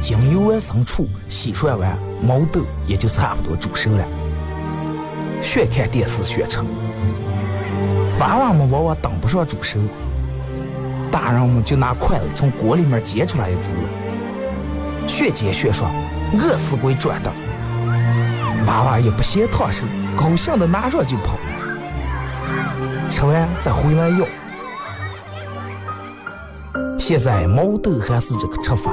将油完生出，洗涮完，毛豆也就差不多煮熟了。学看电视学吃，娃娃们往往等不上煮熟，大人们就拿筷子从锅里面夹出来一只。学煎学说，饿死鬼转的。娃娃也不嫌烫手，高兴的拿上就跑。吃完再回来要。现在毛豆还是这个吃法，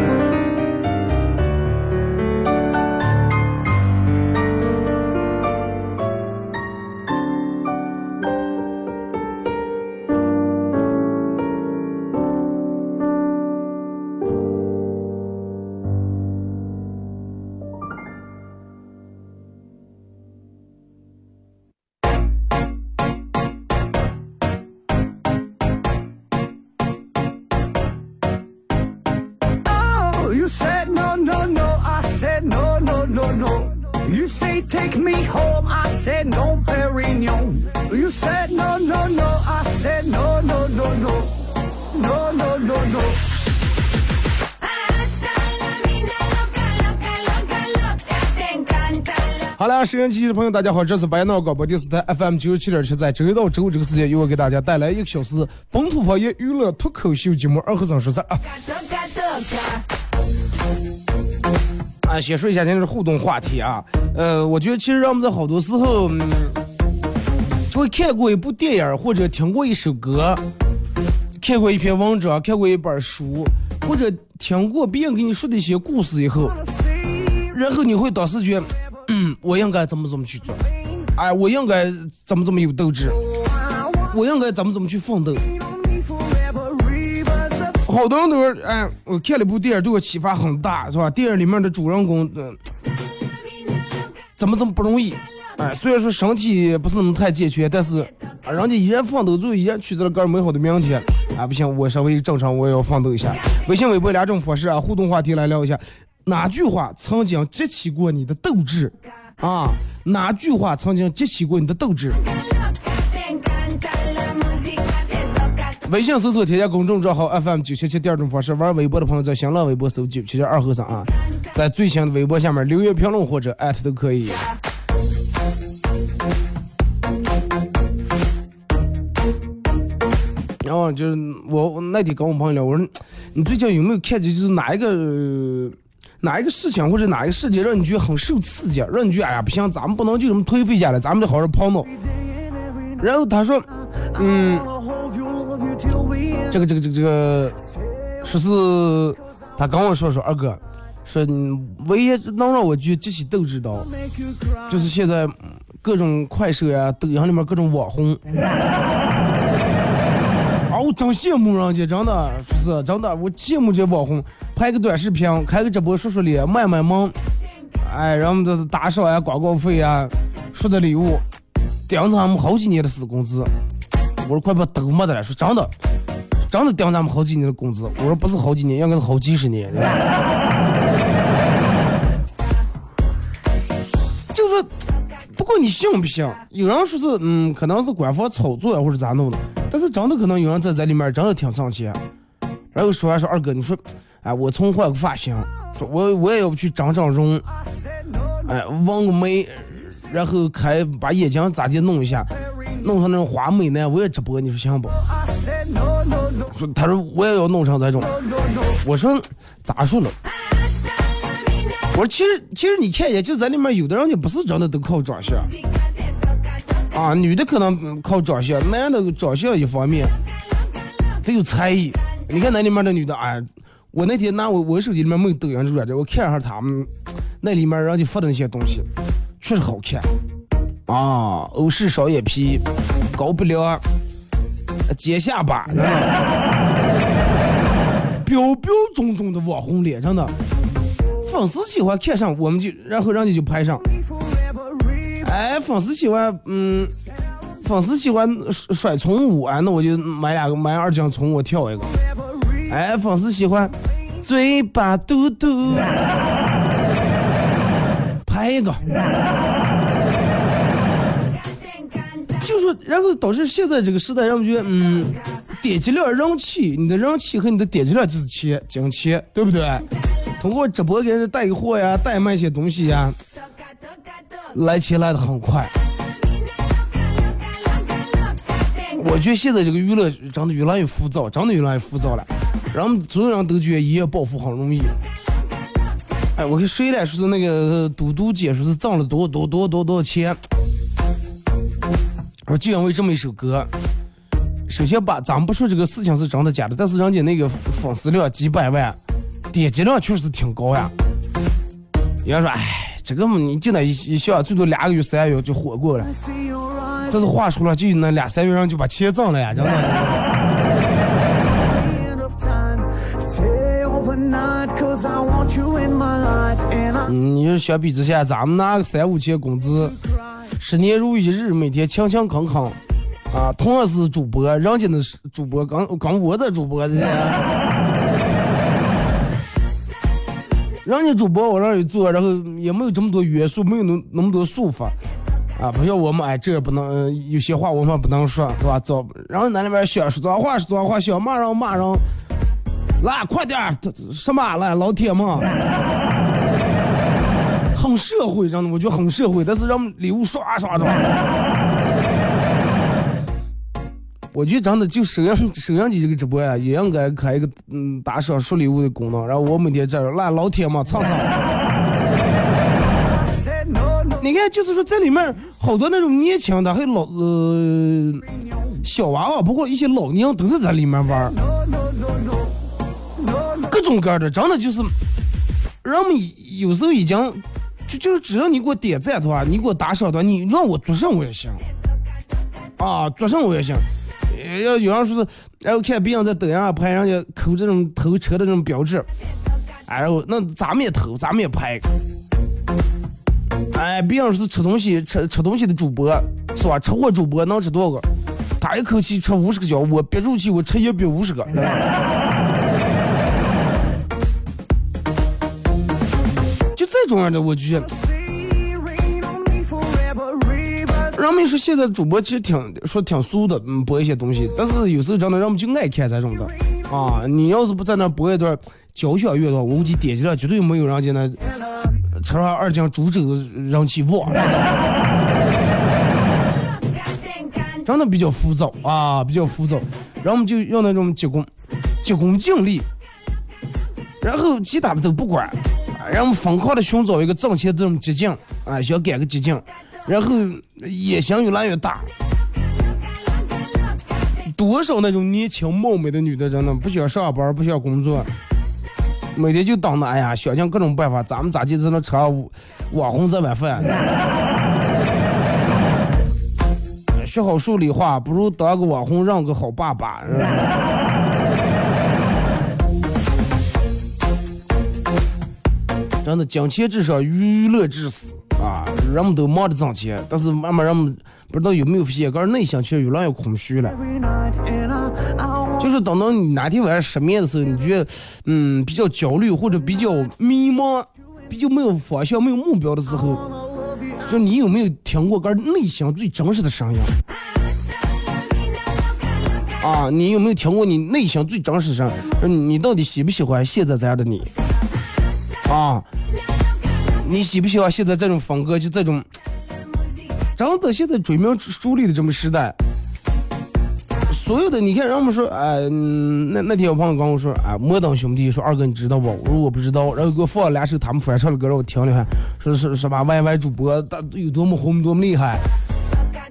收音机的朋友，大家好，这是白闹广播电视台 FM 九十七点七，在周一到周五这个时间，由我给大家带来一个小时本土方言娱乐脱口秀节目《二和尚说事儿》啊。先说一下今天的互动话题啊，呃，我觉得其实我们在好多时候，嗯，就会看过一部电影，或者听过一首歌，看过一篇文章，看过一本书，或者听过别人给你说的一些故事以后，然后你会当时觉得。嗯，我应该怎么怎么去做？哎，我应该怎么怎么有斗志？我应该怎么怎么去奋斗？好多人都说，哎，我看了部电影，对我启发很大，是吧？电影里面的主人公，嗯，怎么这么不容易？哎，虽然说身体不是那么太健全，但是啊，人家依然奋斗，最后依然取得了更美好的明天。啊，不行，我稍微正常，我也要奋斗一下。微信、微博两种方式啊，互动话题来聊一下。哪句话曾经激起过你的斗志啊？哪句话曾经激起过你的斗志？微信搜索添加公众账号 FM 九七七，第二种方式玩微博的朋友在新浪微博搜九七七二和尚啊，在最新的微博下面留言评论或者艾特都可以。然后就是我那天跟我朋友聊，我说你最近有没有看见就是哪一个？哪一个事情或者哪一个事件让你觉得很受刺激，让你觉得哎呀不行，咱们不能就这么颓废下来，咱们得好好跑脑。然后他说，嗯，这个这个这个这个，说是他跟我说说二哥，说唯一能让我觉激起斗志的，就是现在各种快手呀、抖音里面各种网红。真羡慕人家，真的是真的，我羡慕这网红，拍个短视频，开个直播，说说脸，卖卖萌，哎，然后这打赏呀、广告费呀、说的礼物，顶着他们好几年的死工资。我说快把都没得了，说真的，真的顶咱们好几年的工资。我说不是好几年，应该是好几十年。你信不信，有人说是嗯，可能是官方炒作呀，或者咋弄的，但是真的可能有人在在里面真的挺挣钱。然后说完说二哥，你说，哎，我从换个发型，说我我也要不去整整容，哎，纹个眉，然后开把眼睛咋地弄一下，弄成那种花美男，我也直播，你说行不？说他说我也要弄成这种，我说咋说了？我说其实其实你看一下，就在里面有的人就不是真的都靠长相，啊，女的可能靠长相，男的长相一方面，得有才艺。你看那里面的女的，哎，我那天拿我我手机里面没有抖音这软件，我看一下他们那里面人家发的那些东西，确实好看。啊，欧式双眼皮，高鼻梁，尖下巴，标标准准的网红脸，真的，粉丝喜欢看上我们就，然后人家就拍上，哎，粉丝喜欢，嗯。粉丝喜欢甩甩葱舞啊，那我就买两个买二斤葱，我跳一个。哎，粉丝喜欢嘴巴嘟嘟，拍一个。就说，然后导致现在这个时代，让我觉得，嗯，点击量、人气，你的人气和你的点击量就是钱，金钱，对不对？通过直播给人带货呀，代卖些东西呀，来钱来的很快。我觉得现在这个娱乐真的越来越浮躁，真的越来越浮躁了。然后所有人都觉得一夜暴富很容易。哎，我看谁来说是那个嘟嘟姐说是挣了多多多多多少钱？我说就因为这么一首歌。首先把咱们不说这个事情是真的假的，但是人家那个粉丝量几百万，点击量确实挺高呀。有人说，哎，这个你进那一一下，最多两个月三个月就火过了。但是话说了，就那俩三月人就把钱挣了呀，真的。你说相比之下，咱们拿个三五千工资，十年如一日，每天勤勤恳恳，啊，同样是主播，人家那是主播跟跟我的主播的，人家主播往那一坐，然后也没有这么多约束，没有那那么多束缚。啊，不像我们哎，这也不能，有些话我们不能说，是吧？走，然后那里边想说脏话说脏话，想骂人骂人，来快点什么来老铁们，很社会，真的，我觉得很社会，但是让礼物刷刷刷。我觉得真的就沈阳沈阳的这个直播呀，也应该开一个嗯打赏收礼物的功能，然后我每天在这来老铁们蹭蹭。你看，就是说，在里面好多那种年轻的，还有老呃小娃娃，包括一些老娘都是在里面玩各种各样的，真的就是，人们有时候已经就就只要你给我点赞的话，你给我打赏的话，你让我做上我也行，啊，做上我也行。要有人说是，然后看别人在抖音上拍人家抠这种偷车的这种标志，哎，然后那咱们也偷，咱们也拍。哎，别人是吃东西吃吃东西的主播是吧？吃货主播能吃多少个？他一口气吃五十个饺，我憋住气我吃一百五十个。就这种样的，我觉得。人们说现在主播其实挺说挺俗的，嗯，播一些东西，但是有时候真的人们就爱看这种的啊。你要是不在那播一段交响乐的话，我估计点击量绝对没有人家那。车上二斤猪肘人气旺，真的比较浮躁啊，比较浮躁。然后我们就要那种急功，急功近利，然后其他的都不管，然后疯狂的寻找一个挣钱这种捷径啊，想赶个捷径，然后野心越来越大。多少那种年轻貌美的女的，真的不想上班，不想工作。每天就等着，哎呀，想尽各种办法，咱们咋就在那吃网红这碗饭？学好数理化，不如当个网红，让个好爸爸。真的，金钱至上，娱乐至死啊！人们都忙着挣钱，但是慢慢人们不知道有没有发现，个人内心却越来越空虚了。就是等到你哪天晚上失眠的时候，你觉得嗯比较焦虑或者比较迷茫，比较没有方向、没有目标的时候，就你有没有听过个人内心最真实的声音？啊，你有没有听过你内心最真实的声？你到底喜不喜欢现在这样的你？啊，你喜不喜欢现在这种风格？就这种，真的现在追名逐利的这么时代，所有的你看，人们说，哎，那那天我朋友跟我说，哎，摩登兄弟说二哥你知道不？我说我不知道，然后给我放了两首他们翻唱的歌让我听了下，说是什么 YY 主播他有多么红多么厉害。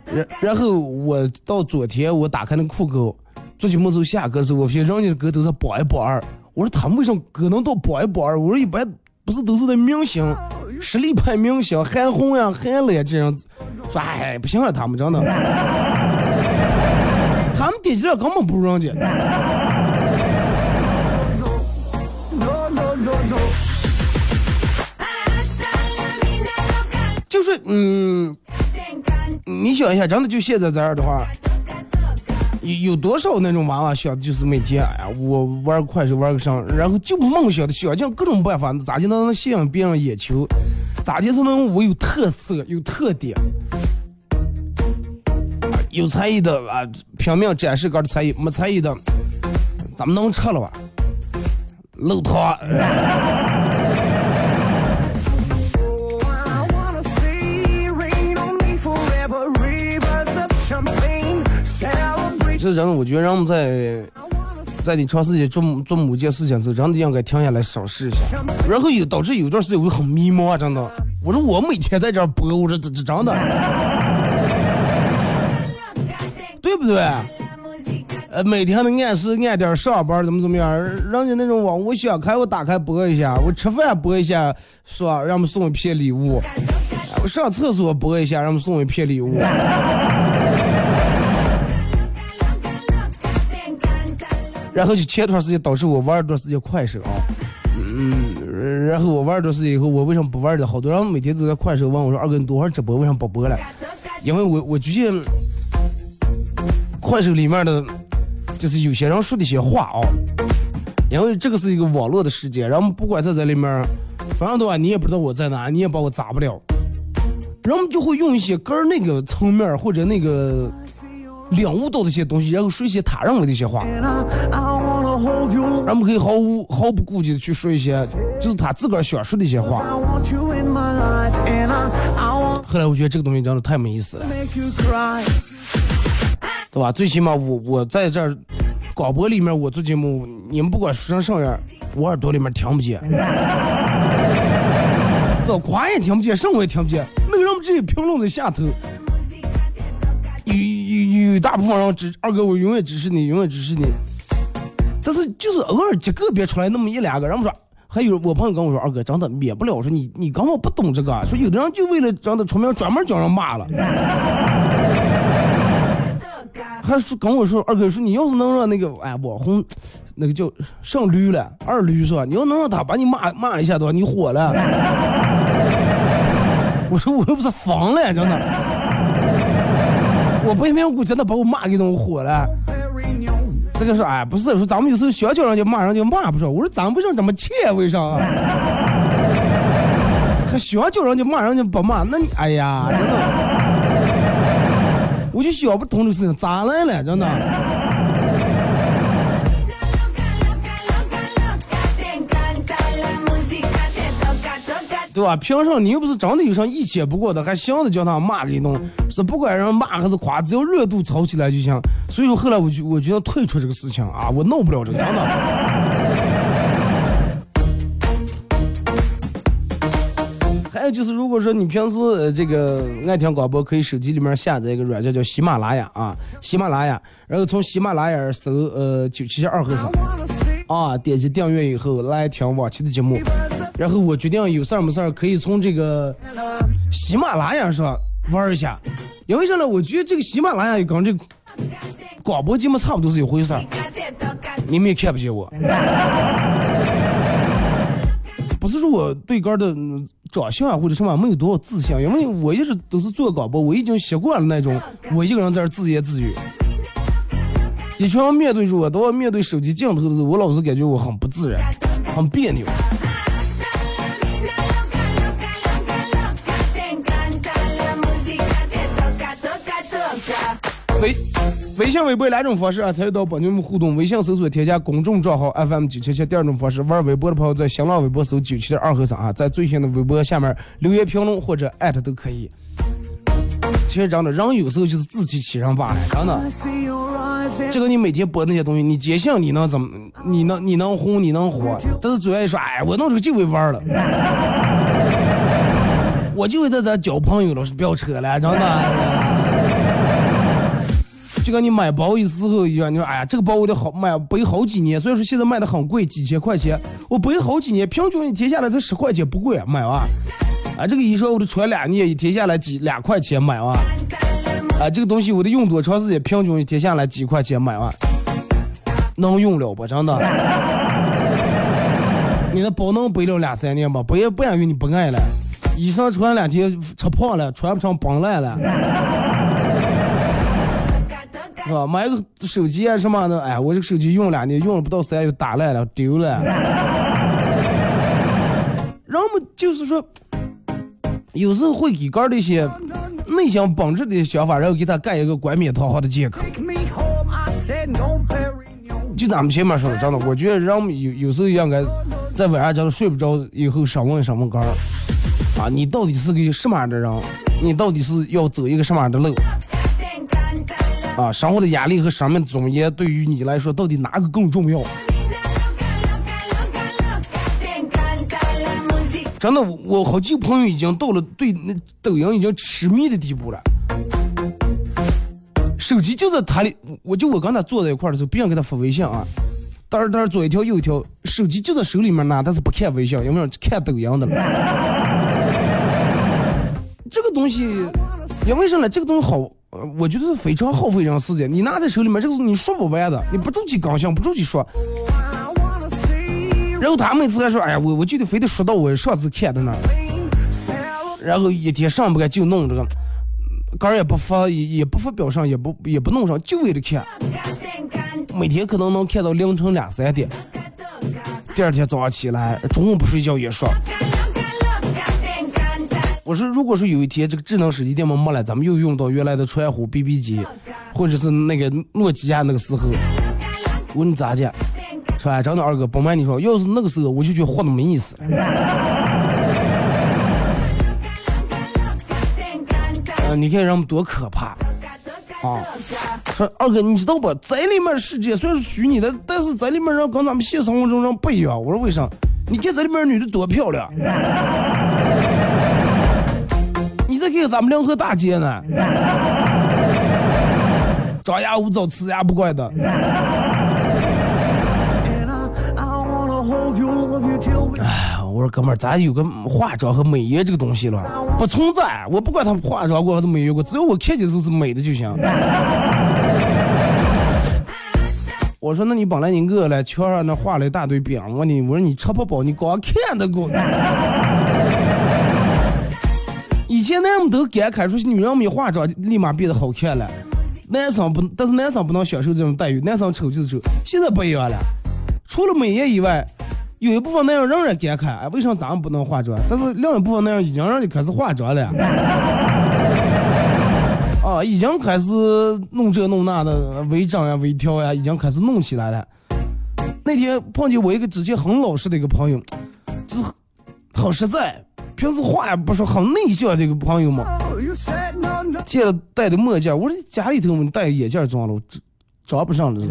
然然后我到昨天我打开那酷狗，做节目时候下歌时，我发现人家的歌都是榜一榜二。我说他们为什么歌能到榜一榜二？我说一般不是都是那明星，实力派明星，韩红呀、韩磊这样子。说哎不行了，他们真的，他们点击量根本不如人家。就是嗯。你想一下，真的就现在这样的话，有有多少那种娃娃想就是每天，哎呀，我玩快手玩个上，然后就梦想的想尽各种办法，咋就能吸引别人眼球？咋就是能我有特色、有特点、有才艺的啊，拼命展示个的才艺，没才艺的，咱们能撤了吧？露汤。这人，我觉得人们在在你长时间做做某件事情时，真的应该停下来审视一下。然后有导致有段时间我很迷茫啊，真的。我说我每天在这播，我说这这真的，对不对？呃，每天的按时按点上班，怎么怎么样？人家那种网，我想开我打开播一下，我吃饭播一下，说让我们送一片礼物。我上厕所播一下，让我们送一片礼物。然后就前段时间导致我玩一段时间快手啊，嗯，然后我玩一段时间以后，我为什么不玩了？好多人每天都在快手问我说：“二哥，你多少直播？为什么不播了？”因为我我最近快手里面的，就是有些人说的一些话啊，因为这个是一个网络的世界，然后不管在里面，反正的话你也不知道我在哪，你也把我砸不了，人们就会用一些个儿那个层面或者那个。领悟到这些东西，然后说一些他认为的一些话，人们可以毫无毫不顾忌的去说一些，就是他自个儿想说的一些话。后来我觉得这个东西真的太没意思了，对吧？最起码我我在这儿广播里面我做节目，你们不管说成什么样，我耳朵里面听不见，这夸也听不见，什么也听不见，那个人们直接评论在下头。有有大部分人支二哥，我永远支持你，永远支持你。但是就是偶尔几个别出来那么一两个，人们说还有我朋友跟我说，二哥真的免不了。我说你你根本不懂这个，说有的人就为了真的出名，专门叫人骂了。还说跟我说二哥说你要是能让那个哎网红，那个叫上驴了二驴是吧？你要能让他把你骂骂一下的话，你火了。我说我又不是疯了，真的。我不明我真的把我骂给弄火了。这个说，哎，不是说咱们有时候想叫人家骂人就骂不说。我说咱为什么这么欠？为啥？还想叫人家骂人就不骂？那你，哎呀，真的，我就想不通这事情咋来了？真的。对吧？凭什么你又不是真的有啥一钱不过的，还想着叫他骂给弄？是不管人骂还是夸，只要热度炒起来就行。所以说后来我就我就要退出这个事情啊，我弄不了这个，真的。还有就是，如果说你平时这个爱听广播，可以手机里面下载一个软件叫喜马拉雅啊，喜马拉雅，然后从喜马拉雅搜呃九七二和尚啊，点击订阅以后来听往期的节目。然后我决定有事儿没事儿可以从这个喜马拉雅上玩一下，因为啥呢？我觉得这个喜马拉雅跟这广播节目差不多是一回事儿。你们也看不见我，不是说我对个儿的长相啊或者什么没有多少自信，因为我一直都是做广播，我已经习惯了那种我一个人在这自言自语。以前要面对着我，都要面对手机镜头的时候，我老是感觉我很不自然，很别扭。微微信、微博两种方式啊，参与到本节目互动。微信搜索添加公众账号 FM 九七七，第二种方式，玩微博的朋友在新浪微博搜九七点二和三啊，在最新的微博下面留言评论或者艾特都可以。其实真的，人有时候就是自欺欺人罢了，真的。这个你每天播那些东西，你坚信你能怎么，你能你能红，你能火，但是嘴爱说，哎，我弄这个就为玩了，我就在这交朋友了，是不要扯了，真的。就跟你买包的时候一样，你说哎呀，这个包我得好买背好几年，所以说现在卖的很贵，几千块钱，我背好几年，平均一天下来才十块钱，不贵啊，买完。啊，这个衣裳我得穿两年，一天下来几两块钱买完。啊，这个东西我得用多长时间，平均一天下来几块钱买完，能用了不？真的。你的包能背了两三年吧？不也不因为你不爱了，衣裳穿两天吃胖了，穿不上崩烂了。是吧？买个手机啊什么的，哎，我这个手机用两年，用了不到三月打烂了，丢了。人们就是说，有时候会给个儿的一些内心本质的想法，然后给他盖一个冠冕堂皇的借口。就咱们前面说的，真的，我觉得人们有有时候应该在晚上真的睡不着以后，审问审问个儿啊，你到底是个什么样的人？你到底是要走一个什么样的路？啊，生活的压力和生命的尊严对于你来说，到底哪个更重要？真的，我好几个朋友已经到了对那抖音已经痴迷的地步了。手机就在他里，我就我跟他坐在一块的时候，别人给他发微信啊，嘚儿嘚儿左一条右一条，手机就在手里面拿，但是不看微信，因为看抖音的了。这个东西，因为啥呢？这个东西好，我觉得是非常耗费人时间。你拿在手里面，这个是你说不完的，你不住去刚想，不住去说。然后他每次还说：“哎呀，我我就得非得说到我上次看的那。”然后一天上不干就弄这个，杆也不发，也也不发表上，也不也不弄上，就为了看。每天可能能看到凌晨两三点。第二天早上起来，中午不睡觉也说。我说，如果说有一天这个智能手机电没了，咱们又用到原来的传呼、BB 机，或者是那个诺基亚那个时候，我说你咋讲？是吧？真的二哥，不瞒你说，要是那个时候，我就觉得活的没意思了。嗯、你看人们多可怕啊！说二哥，你知道不？在里面世界虽然是虚拟的，但是在里面人跟咱们现实生活中人不一样。我说为啥？你看在里面女的多漂亮，你再看看咱们两河大街呢，张牙舞爪，呲牙不怪的。哎，我说哥们儿，咱有个化妆和美颜这个东西了，不存在。我不管他化妆过还是美颜过，只要我看见就是美的就行。我说那你本来你饿了，圈上那画了一大堆饼，我问你我说你吃不饱，你光看得过。以前男人都感慨说女人没化妆立马变得好看了，男生不，但是男生不能享受这种待遇，男生丑就是丑。现在不一样了，除了美颜以外，有一部分男人仍然感慨，哎，为什么咱们不能化妆？但是另一部分男人已经让你开始化妆了。啊，已经开始弄这弄那的微整呀、微调呀，已经开始弄起来了。那天碰见我一个之前很老实的一个朋友，就是很实在，平时话也不说，很内向这个朋友嘛。见了戴的墨镜，我说家里头戴眼镜装了，我这装不上了，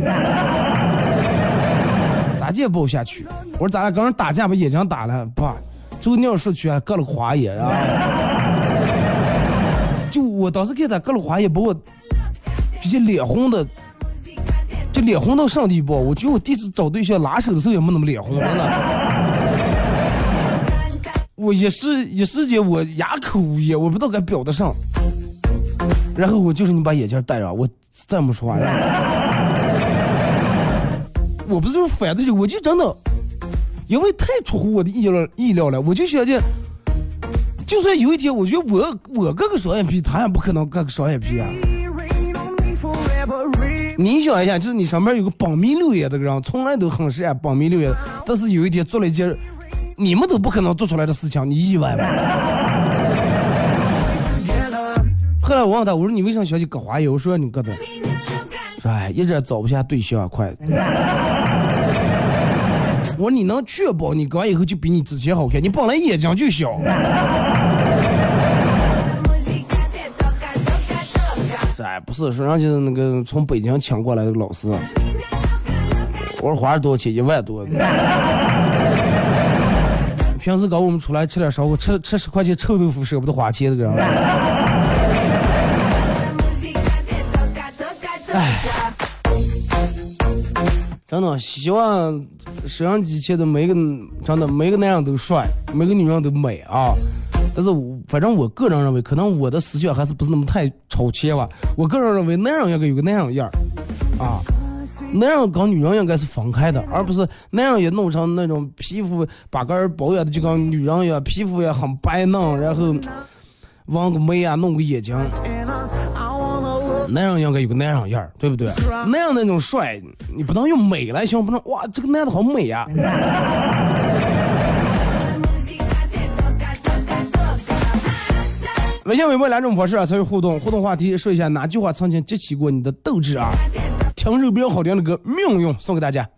咋介不下去？我说咱俩刚刚打架把眼睛打了，爸，最后尿失去还割了个花眼啊！就我当时看他割了花眼，把我直接脸红的，就脸红到什么地步？我觉得我第一次找对象拉手的时候也没那么脸红，真的。我一时一时间我哑口无言，我不知道该表达上。然后我就是你把眼镜戴上，我再没说话。然 后我不是说反对，我就真的因为太出乎我的意料意料了。我就想见，就算有一天，我觉得我我割个双眼皮，他也不可能割个双眼皮啊。你想一下，就是你上面有个绑迷六眼的人，从来都很是爱绑迷六爷，但是有一天做了一件你们都不可能做出来的事情，你意外吗？后来我问他，我说你为啥想起割花眼？我说你割的，说哎，一直找不下对象，快。我说你能确保你割完以后就比你之前好看？你本来眼睛就小。哎，不是，说人家那个从北京请过来的老师。我说花了多少钱？一万多。平时搞我们出来吃点烧烤，吃吃十块钱臭豆腐舍不得花钱的人。真的希望摄像机前的每个真的每个男人都帅，每个女人都美啊。但是我反正我个人认为，可能我的思想还是不是那么太超前吧。我个人认为，男人应该有个男人样儿啊，男人跟女人应该是分开的，而不是男人也弄成那种皮肤把个儿保养的就跟女人一样，皮肤也很白嫩，然后纹个眉啊，弄个眼睛。男人应该有个男人样儿，对不对？男人那种帅，你不能用美来形容，不能哇，这个男的好美呀. 微信、微博两种模式啊，参与互动。互动话题说一下哪句话曾经激起过你的斗志啊？听首比较好听的歌《命运》送给大家。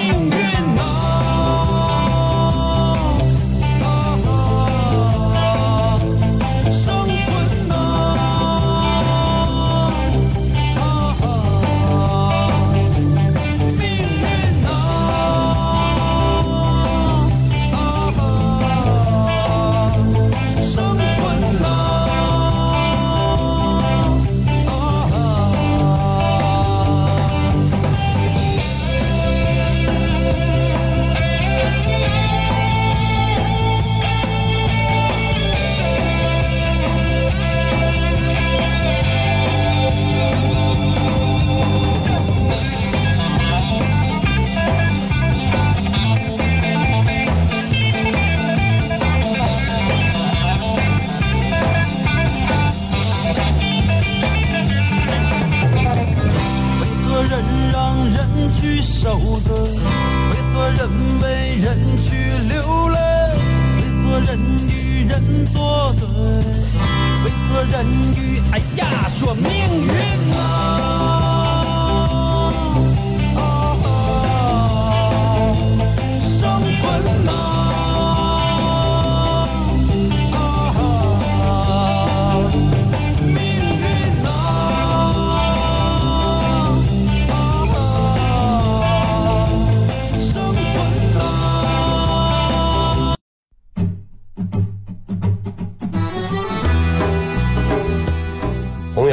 我说去受罪？为何人为人去流泪？为何人与人作对？为何人与哎呀说命运？啊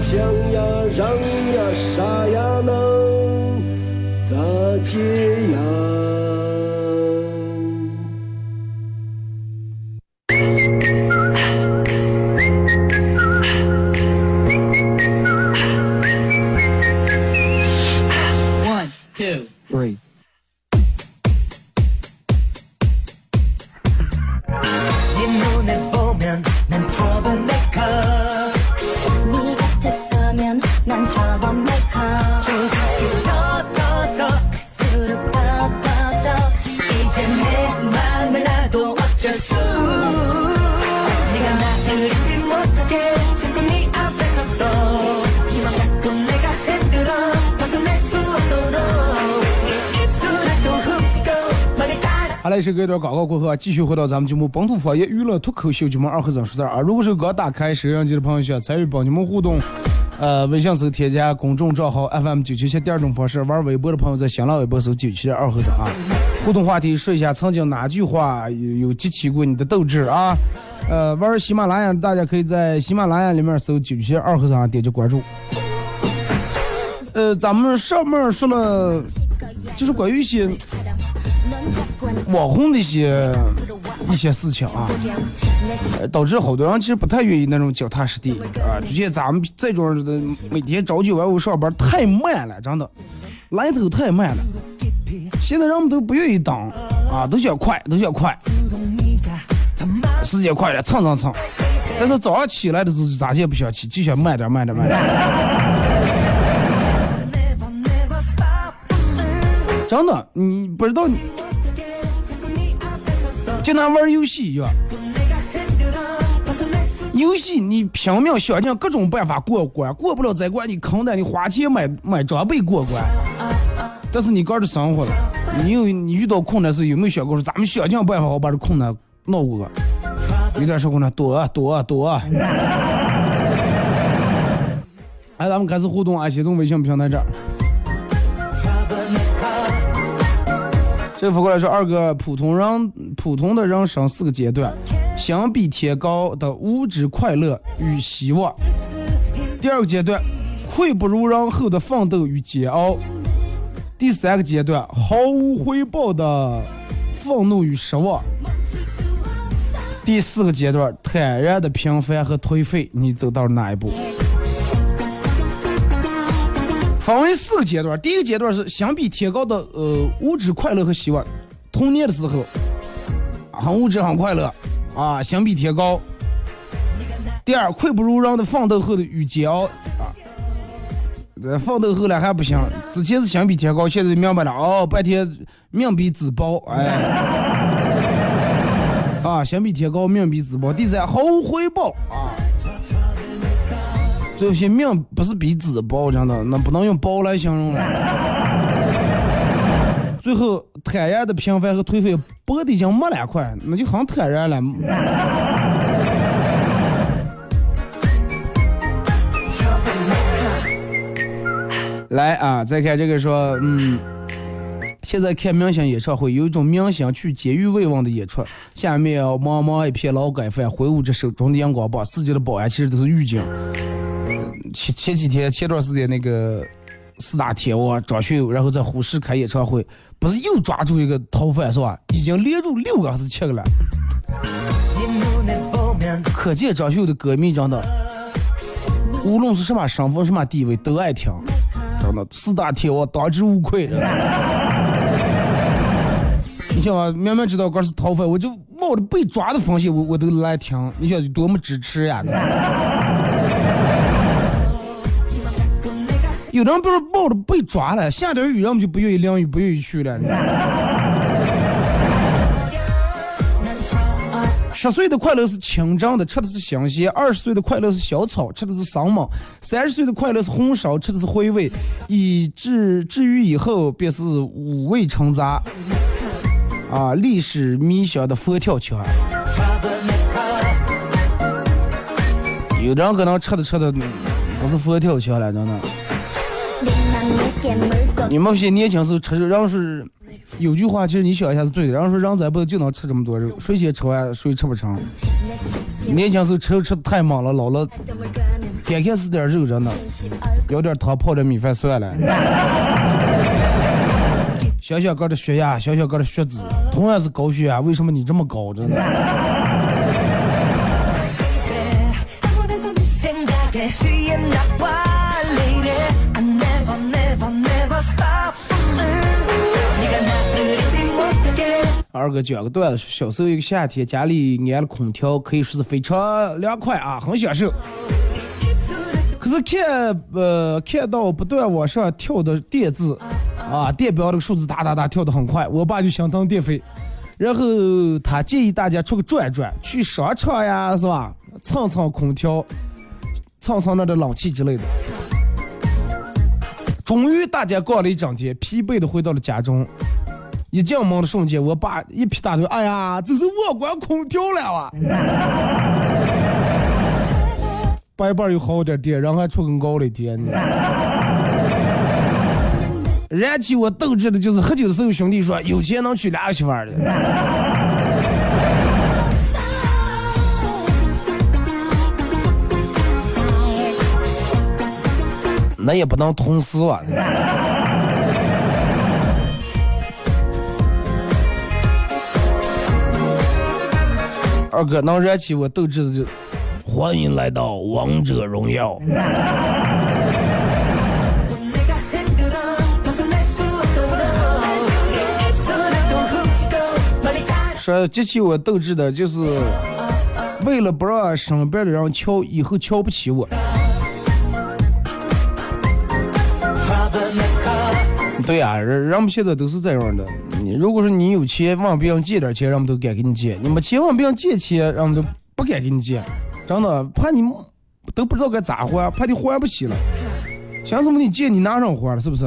强呀，让呀，啥呀能咋解呀？ 따라好嘞，是隔一段广告过后啊，继续回到咱们节目本土方言娱乐脱口秀节目二和尚说事儿啊。如果是刚打开摄像机的朋友，想参与帮你们互动，呃，微信搜添加公众账号 FM 九七七第二种方式，玩微博的朋友在新浪微博搜九七二和尚啊。互动话题说一下曾经哪句话有有激起过你的斗志啊？呃，玩喜马拉雅，大家可以在喜马拉雅里面搜九七二和尚，点击关注。呃，咱们上面说了，就是关于一些网红的一些一些事情啊，导致好多人其实不太愿意那种脚踏实地啊，就见咱们这种的每天朝九晚五上班太慢了，真的来头太慢了。现在人们都不愿意等啊，都想快，都想快，时间快点蹭蹭蹭。但是早上起来的时候咋也不想起，就想慢点慢点慢点。真的，你不知道你，就拿玩游戏一样。游戏你拼命想尽各种办法过关，过不了这关你坑的，你花钱买买装备过关。但是你个人的生活了，你有你遇到困难时有没有想过说咱们想尽办法好把这困难闹过？有点啥困难躲啊躲啊躲啊！哎，咱们开始互动啊，先从微信平台这儿。这反过来说，二哥，普通人普通的人生四个阶段，相比天高的物质快乐与希望；第二个阶段，愧不如人后的奋斗与煎熬；第三个阶段，毫无回报的愤怒与失望；第四个阶段，坦然的平凡和颓废。你走到哪一步？分为四个阶段，第一个阶段是相比天高的呃物质快乐和希望，童年的时候很物质很快乐啊，相比天高。第二，愧不如人的奋斗后的与煎熬啊，这奋斗后来还不行，之前是相比天高，现在明白了哦，半天命比纸薄，哎，啊，相比天高，命比纸薄。第三，毫无回报啊。这有些命不是比纸薄，真的，那不能用薄来形容了。最后，坦然的平凡和颓废，薄的已经没两块，那就很坦然了。来啊，再看这个说，嗯，现在看明星演唱会，有一种明星去监狱慰问的演出，下面茫茫一片劳改犯挥舞着手中的荧光棒，四周的保安其实都是狱警。前前几天前段时间那个四大天王张学友，然后在呼市开演唱会，不是又抓住一个逃犯是吧？已经连入六个还是七个了。可见张学友的歌迷真的，无论是什么身份什么地位都爱听，真的四大天王当之无愧。你想啊，明明知道个是逃犯，我就冒着被抓的风险，我我都来听，你想多么支持呀？有人不是冒着被抓了，下点雨，人们就不愿意淋雨，不愿意去了。十岁的快乐是清蒸的，吃的是新鲜；二十岁的快乐是小炒，吃的是生猛；三十岁的快乐是红烧，吃的是回味；以至至于以后，便是五味陈杂。啊，历史迷香的佛跳墙，有人可能吃的吃的不是佛跳墙了，真的。你们些年轻时候吃肉，然后是有句话，其实你想一下是对的。然后说人在不就能吃这么多肉，谁先吃完谁吃不成。年轻时候吃肉吃的太猛了，老了眼看是点肉着呢，舀点汤泡点米饭算了。小小个的血压，小小个的血脂，同样是高血压，为什么你这么高？真的。二哥讲个段子，小时候一个夏天，家里安了空调，可以说是非常凉快啊，很享受。可是看呃看到不断往上跳的电字啊，电表那个数字哒哒哒跳得很快，我爸就心疼电费，然后他建议大家出去转转，去商场呀是吧，蹭蹭空调，蹭蹭那的冷气之类的。终于大家逛了一整天，疲惫的回到了家中。一进门的瞬间，我爸一劈大腿，哎呀，这是我关空调了啊！白班有好点电，人还出更高了一点呢。燃起我斗志的就是喝酒的时候，兄弟说有钱能娶俩媳妇儿的。那也不能同时吧。二哥能燃起我斗志的，就欢迎来到王者荣耀。说激起我斗志的就是，为了不让身边的人瞧，以后瞧不起我。对呀，人人们现在都是这样的。你如果说你有钱，问别人借点钱，人们都敢给你借；你没钱问别人借钱，人们都不敢给你借。真的，怕你都不知道该咋还，怕你还不起了。想什么你借你拿上还了，是不是？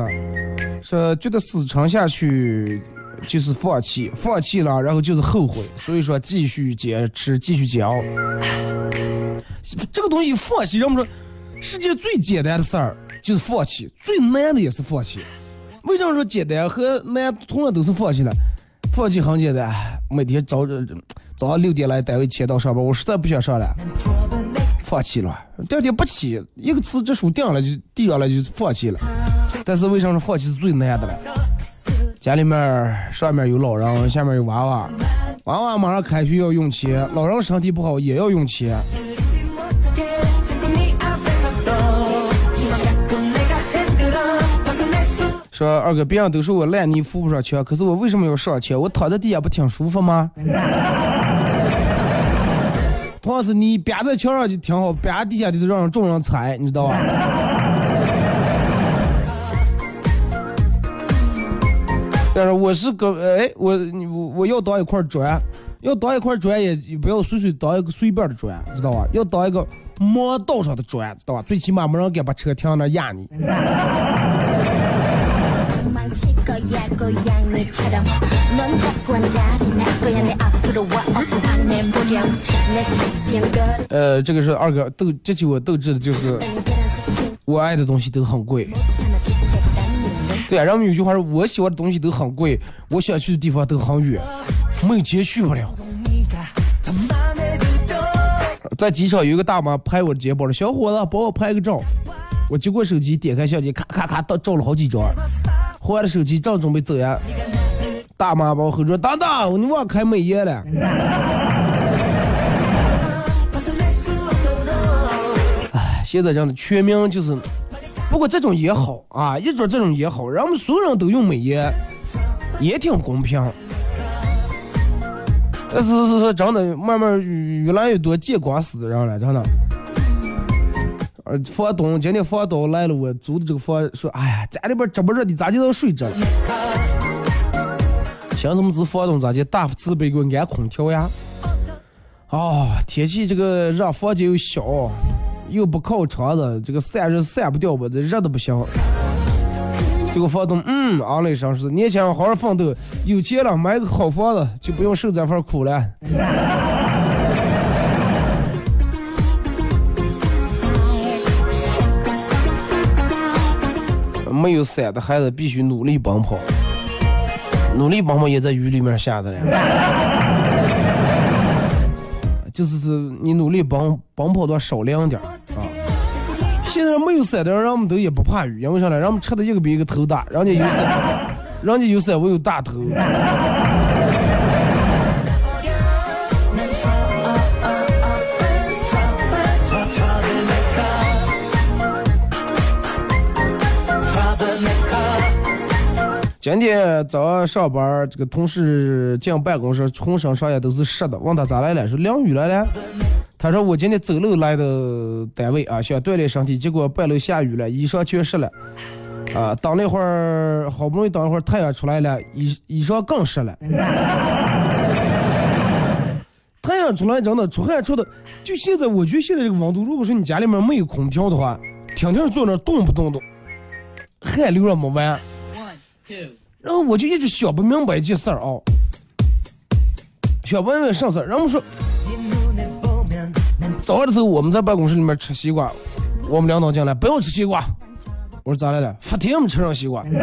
是觉得死撑下去就是放弃，放弃了然后就是后悔，所以说继续坚持，继续煎熬。这个东西放弃，人们说世界最简单的事儿就是放弃，最难的也是放弃。为什么说简单和难同样都是放弃了？放弃很简单，每天早早上六点来单位签到上班，我实在不想上了，放弃了。第二天不起，一个辞职书定了就递上来就放弃了。但是为什么说放弃是最难的了？家里面上面有老人，下面有娃娃，娃娃马上开学要用钱，老人身体不好也要用钱。说二哥，别人都说我烂泥扶不上墙，可是我为什么要上墙？我躺在地下不挺舒服吗？同样是你别在墙上就挺好，别在地下的都让众人踩，你知道吧？但是我是个哎，我我我要当一块砖，要当一块砖也不要随随当一个随便的砖，知道吧？要当一个磨道上的砖，知道吧？最起码没人敢把车停那压你。呃这个是二哥斗这期我斗志的就是我爱的东西都很贵。对啊然后有句话是我喜欢的东西都很贵我想去的地方都很远。没有钱去不了。在机场有一个大妈拍我的肩膀的小伙子帮我拍个照。我接过手机点开相机咔咔咔照了好几张。换了手机正准备走呀，大妈把我喊住：“等等，你忘开美颜了。”哎，现在真的全民就是，不过这种也好啊，一种这种也好，让我们所有人都用美颜，也挺公平。但是是是，真的慢慢越来越多见光死的人了，真的。呃，房东今天房东来了，我租的这个房说，哎呀，家里边这么热的，咋就能睡着了？想什么是房东咋就大慈悲给我安空调呀？哦，天气这个热，房间又小，又不靠窗子，这个散热散不掉吧，这热的不行。这个房东嗯啊了一声，说年轻人好好奋斗，有钱了买个好房子，就不用受这份苦了。没有伞的孩子必须努力奔跑，努力奔跑也在雨里面下的了。就是是你努力奔奔跑的少量点啊。现在没有伞的人，人们都也不怕雨，因为啥呢？人们吃的一个比一个头大，人家有伞，人家有伞，我有大头。今天早上上班，这个同事进办公室，浑身上下都是湿的。问他咋来了？说淋雨来了。他说我今天走路来的单位啊，想锻炼身体，结果半路下雨了，衣裳全湿了。啊，等了一会儿，好不容易等一会儿太阳出来了，衣衣裳更湿了。太阳出来真的出汗出的，就现在我觉得现在这个温度，如果说你家里面没有空调的话，天天坐那动不动都，汗流了没完。然后我就一直想不明白一件事儿啊，想问问啥事儿？人们说，早上的时候我们在办公室里面吃西瓜，我们领导进来不要吃西瓜，我说咋来了？发天没吃上西瓜。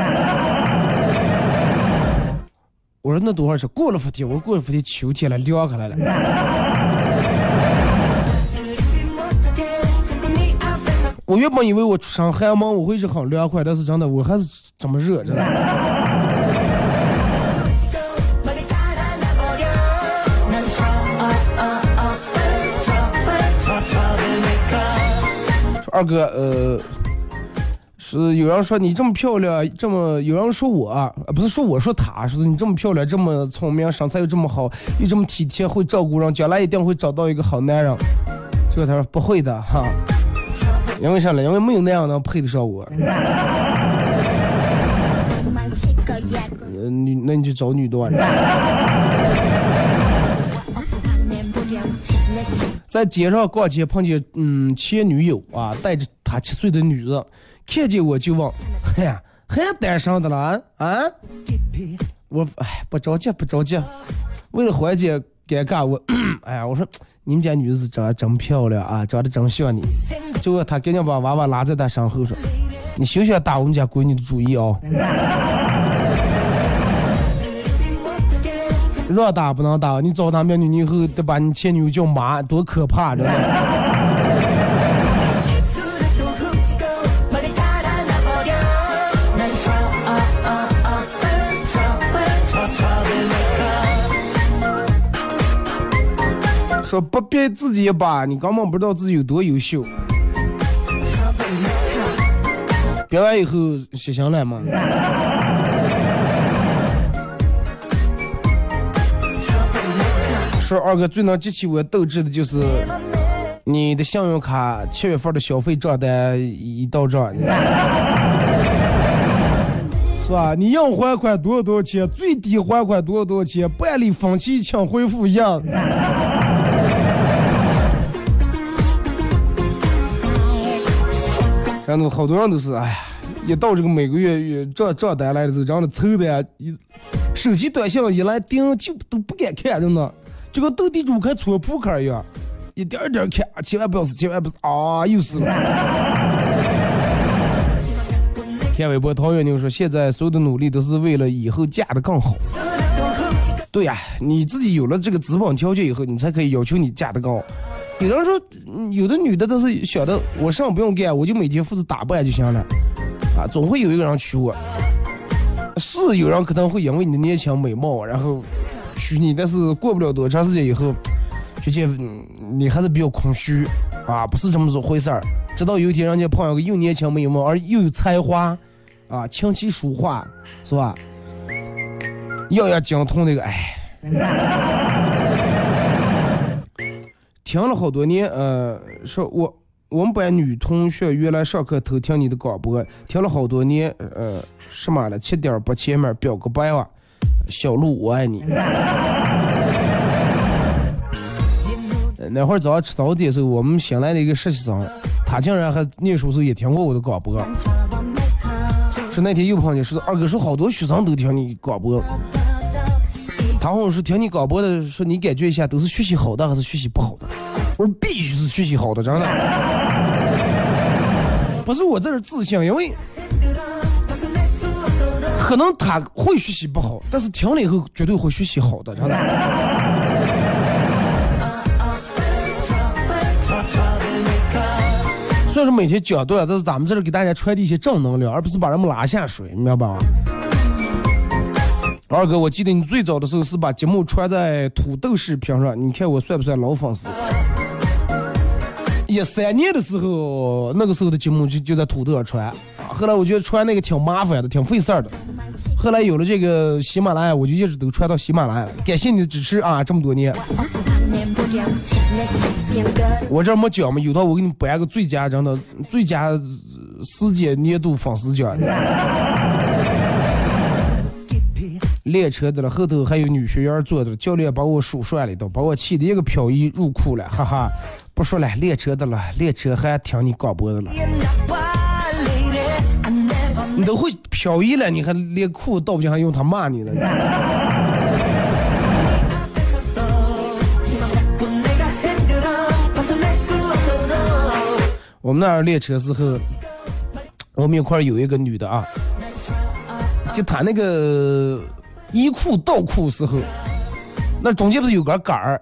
我说那多少吃？过了伏天，我说过了伏天，秋天了，凉开来了。我原本以为我出上寒门我会是很凉快，但是真的我还是这么热，真的。说二哥，呃，是有人说你这么漂亮，这么有人说我啊，不是说我说他，说你这么漂亮，这么聪明，身材又这么好，又这么体贴，会照顾人，将来一定会找到一个好男人。结果他说不会的哈，因为啥呢？因为没有那样能配得上我。呃，女，那你就找女的吧。在街上逛街碰见嗯前女友啊，带着他七岁的女儿，看见我就问：“哎呀，还单身的了？”啊我哎不着急不着急，为了缓解尴尬，我哎呀我说你们家女子长得真漂亮啊，长得真像你。结果他赶紧把娃娃拉在他身后说：“你休想打我们家闺女的主意哦。”让打不能打，你找他们女以后得把你前女友叫妈，多可怕，知道吗。说不逼自己一把，你根本不知道自己有多优秀。憋完以后写信来嘛。说二哥最能激起我斗志的就是你的信用卡七月份的消费账单一到账，是吧？你要还款多少多少钱？最低还款多少多少钱？办理分期请恢复一样。然后好多人都是，哎呀，一到这个每个月月账账单来的时候，真的愁的呀，一手机短信一来叮就都不敢看，真的。就跟斗地主开搓扑克一样，一点点看，千万不要死，千万不要死啊，又死了。田伟波陶渊明说：“现在所有的努力都是为了以后嫁得更好。”对呀、你自己有了这个资本条件以后，你才可以要求你嫁得更好。有人说，有的女的都是晓得我什么不用干，我就每天负责打扮就行了，啊，总会有一个人娶我。是有人可能会因为你的年轻美貌，然后。娶你，但是过不了多长时间以后，就见你还是比较空虚啊，不是这么回事儿。直到有一天，人家碰上个又年轻美貌而又有才华啊，琴棋书画是吧？样样精通那个，哎，听了好多年，呃，说我我们班女同学原来上课偷听你的广播，听了好多年，呃，什么了？七点八前面表个白哇。小鹿，我爱你。那会儿早上吃早点的时候，我们新来的一个实习生，他竟然还念书时候也听过我的广播。说那天又碰见，说二哥说好多学生都听你广播。他好像说听你广播的，说你感觉一下都是学习好的还是学习不好的？我说必须是学习好的，真的。不是我这是自信，因为可能他会学习不好，但是听了以后绝对会学习好的，真的。虽然说每天讲段，但是咱们这是给大家传递一些正能量，而不是把人们拉下水，明白吧？二哥，我记得你最早的时候是把节目传在土豆视频上，你看我算不算老粉丝？一三年的时候，那个时候的节目就就在土豆上传，后来我觉得传那个挺麻烦的，挺费事儿的。后来有了这个喜马拉雅，我就一直都传到喜马拉雅。感谢你的支持啊，这么多年。我这没奖嘛，有道我给你颁个最佳真的最佳世界年度粉丝奖。练车的了，后头还有女学员坐的，教练把我数算了一道，把我气的一个漂移入库了，哈哈。不说了，练车的了，练车还听你广播的了。你都会漂移了，你还连裤倒不进，还用他骂你了？我们那儿练车时候，我们一块儿有一个女的啊，就她那个衣裤倒裤时候，那中间不是有个杆儿？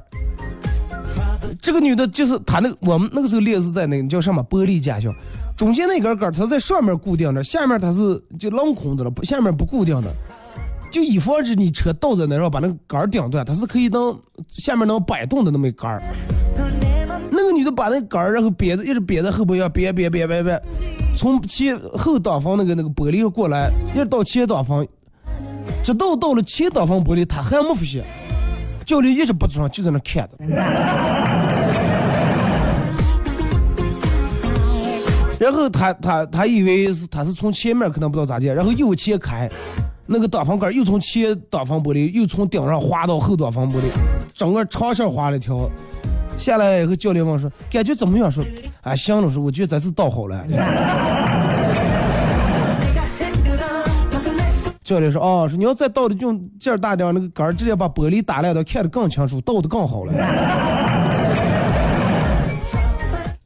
这个女的就是她那个我们那个时候练是在那个叫什么玻璃驾校，中间那根杆儿它在上面固定的，下面它是就镂空的了，不下面不固定的，就以防止你车倒在那，然后把那个杆儿顶断，它是可以能下面能摆动的那么一杆儿。那个女的把那杆儿，然后别着一直别在后边要别别别别别，从前后挡风那个那个玻璃过来，一直到前挡风，直到到了前挡风玻璃，他还没发现，教练一直不转，就在那看着。然后他他他以为是他是从前面可能不知道咋介，然后右前开，那个挡风杆又从前挡风玻璃又从顶上滑到后挡风玻璃，整个长线滑了一条。下来以后，教练问说：“感觉怎么样？”说：“啊，行了，说我觉得这次倒好了。”教练说：“哦，说你要再倒的用劲儿大点儿，那个杆儿直接把玻璃打烂的，看得更清楚，倒的更好了。”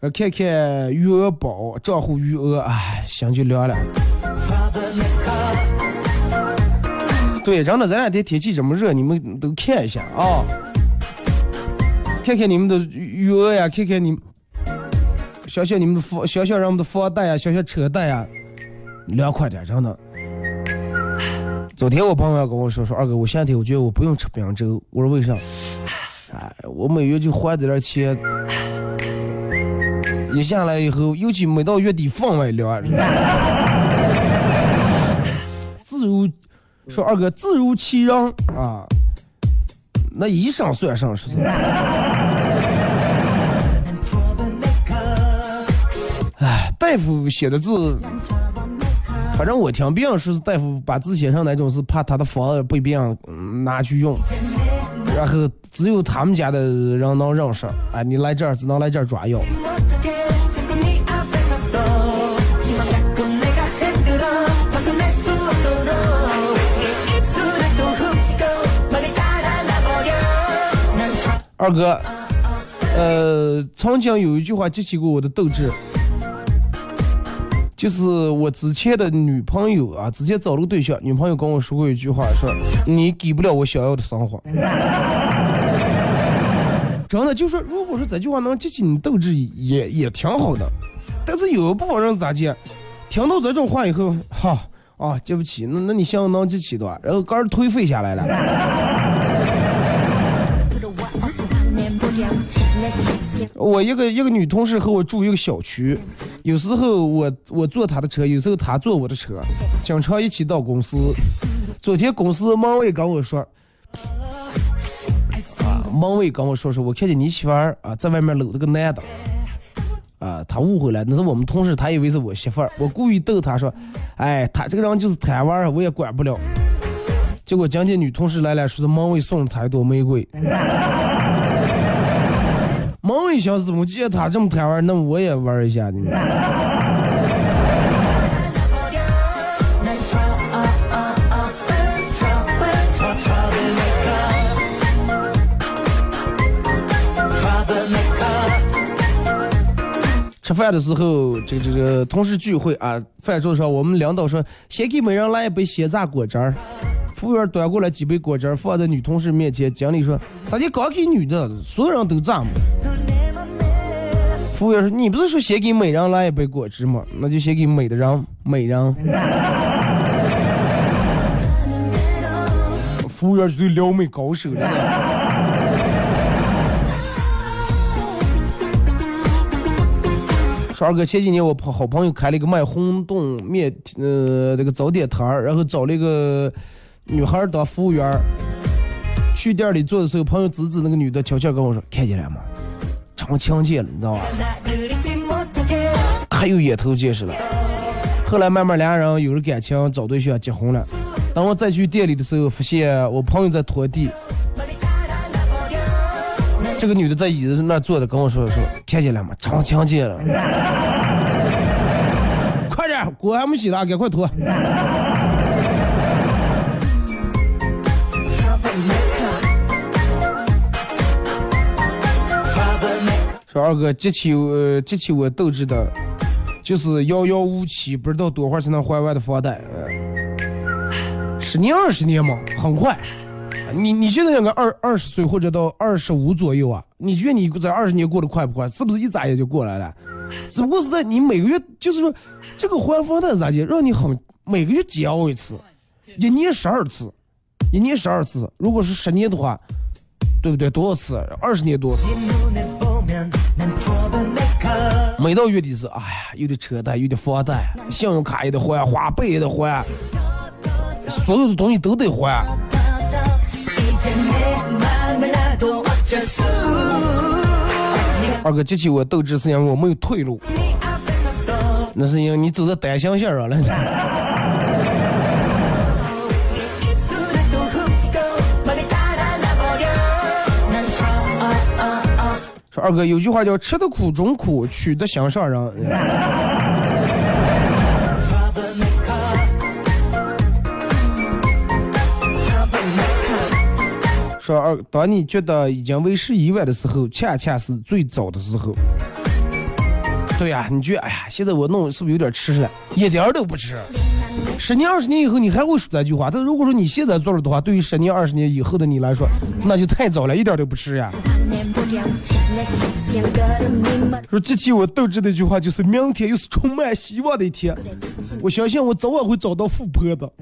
呃，看看余额宝账户余额，哎，心就凉了。对，真的，咱俩天天气这么热，你们都看一下啊。看看你们的余额呀，看看你，想想你们的房，想想人们的房贷呀，想想车贷呀，凉快点，真的。昨天我朋友跟我说说，二哥，我夏天我觉得我不用吃冰粥，我说为啥？哎，我每月就花这点钱，一下来以后，尤其每到月底分外凉。自如说二哥自如其人啊。那医生算上是？哎，大夫写的字，反正我听别人说是大夫把字写上那种，是怕他的房子被别人拿去用，然后只有他们家的人能认识。哎，你来这儿只能来这儿抓药。二哥，呃，曾经有一句话激起过我的斗志，就是我之前的女朋友啊，之前找了个对象，女朋友跟我说过一句话，说你给不了我想要的生活。真的，就说如果说这句话能激起你斗志，也也挺好的。但是有一部分人咋接？听到这种话以后，哈啊，接不起，那那你想能激起的，然后杆儿颓废下来了。我一个一个女同事和我住一个小区，有时候我我坐她的车，有时候她坐我的车，经常一起到公司。昨天公司门卫跟我说，啊，门卫跟我说说，我看见你媳妇儿啊在外面搂着个男的，啊，他误会了，那是我们同事，他以为是我媳妇儿，我故意逗他说，哎，他这个人就是贪玩，我也管不了。结果今天女同事来了，说是门卫送了她一朵玫瑰。梦一想是我既然他这么贪玩，那我也玩一下的。난 trouble trouble 吃饭的时候，这个这个同事聚会啊，饭桌上我们领导说，先给每人来一杯鲜榨果汁儿。服务员端过来几杯果汁儿，放在女同事面前。经理说：“咋就刚给女的，所有人都这么？”服务员说：“你不是说先给每人来一杯果汁吗？那就先给每的人每人。”服务员就是撩妹高手了。说二哥，前几年我朋好朋友开了一个卖红冻面呃这个早点摊儿，然后找了一个女孩当服务员。去店里做的时候，朋友指指那个女的，悄悄跟我说：“看见了吗？长枪戒了你知道吧？可有野头见识了。后来慢慢俩人有了感情找对象结婚了。等我再去店里的时候发现我朋友在拖地。这个女的在椅子那坐着跟我说说看见了吗长枪戒了快点锅还没洗呢赶快拖。说二哥，激起呃激起我斗志的，就是遥遥无期，不知道多会儿才能还完的房贷。十年二十年嘛，很快。你你现在应该二二十岁或者到二十五左右啊？你觉得你在二十年过得快不快？是不是一眨眼就过来了？只不过是在你每个月，就是说这个还房贷咋的，让你很每个月交一次，一年十二次，一年十二次。如果是十年的话，对不对？多少次？二十年多次。每到月底是哎呀有的车贷有的房贷信用卡也得还花呗也得还所有的东西都得还。二哥激起我斗志是因为我没有退路那是因为你只是单行线上来二哥有句话叫“吃得苦中苦，取得心上人 trouble maker trouble maker”。说二，当你觉得已经为时已晚的时候，恰恰是最早的时候。对呀、你觉得哎呀，现在我弄是不是有点迟了？一点儿都不迟。十年、二十年以后，你还会说这句话。但如果说你现在做了的话，对于十年、二十年以后的你来说，那就太早了，一点都不迟呀。说激起我斗志的一句话就是明天又是充满希望的一天。我相信我早晚会找到富婆的。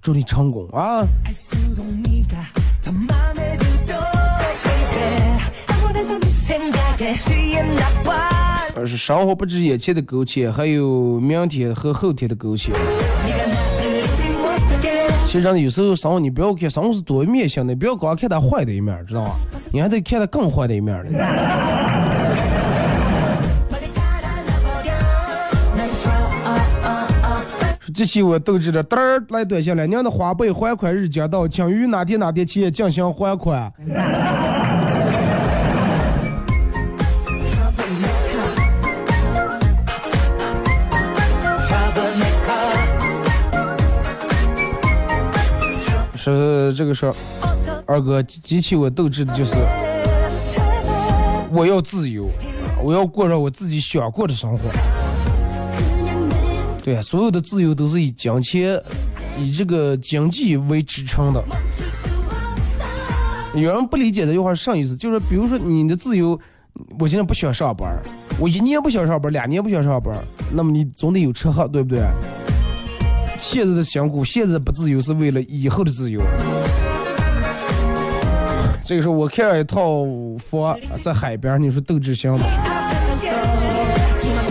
祝你成功啊。而是生活不止眼前的苟且还有明天和后天的苟且。人有时候生活你不要看生活是多面性的不要光看他坏的一面知道吧？你还得看他更坏的一面呢这些我都知道嘚儿来短信了您的花呗还款日将到请于哪天哪天起进行还款。这个事儿二哥激起我斗志的就是我要自由我要过上我自己想过的生活。对所有的自由都是以金钱以这个经济为支撑的。有人不理解这句话是啥意思就是比如说你的自由我现在不想上班我一年不想上班两年不想上班那么你总得有车对不对？现在的辛苦，现在不自由，是为了以后的自由。这个时候我看了一套房在海边，你说斗志行吗？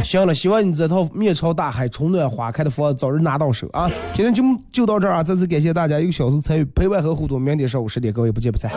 行了，希望你这套面朝大海、春暖花开的房子早日拿到手啊！今天就就到这儿啊！再次感谢大家一个小时参与、陪伴和互动。明天上午十点，各位不见不散。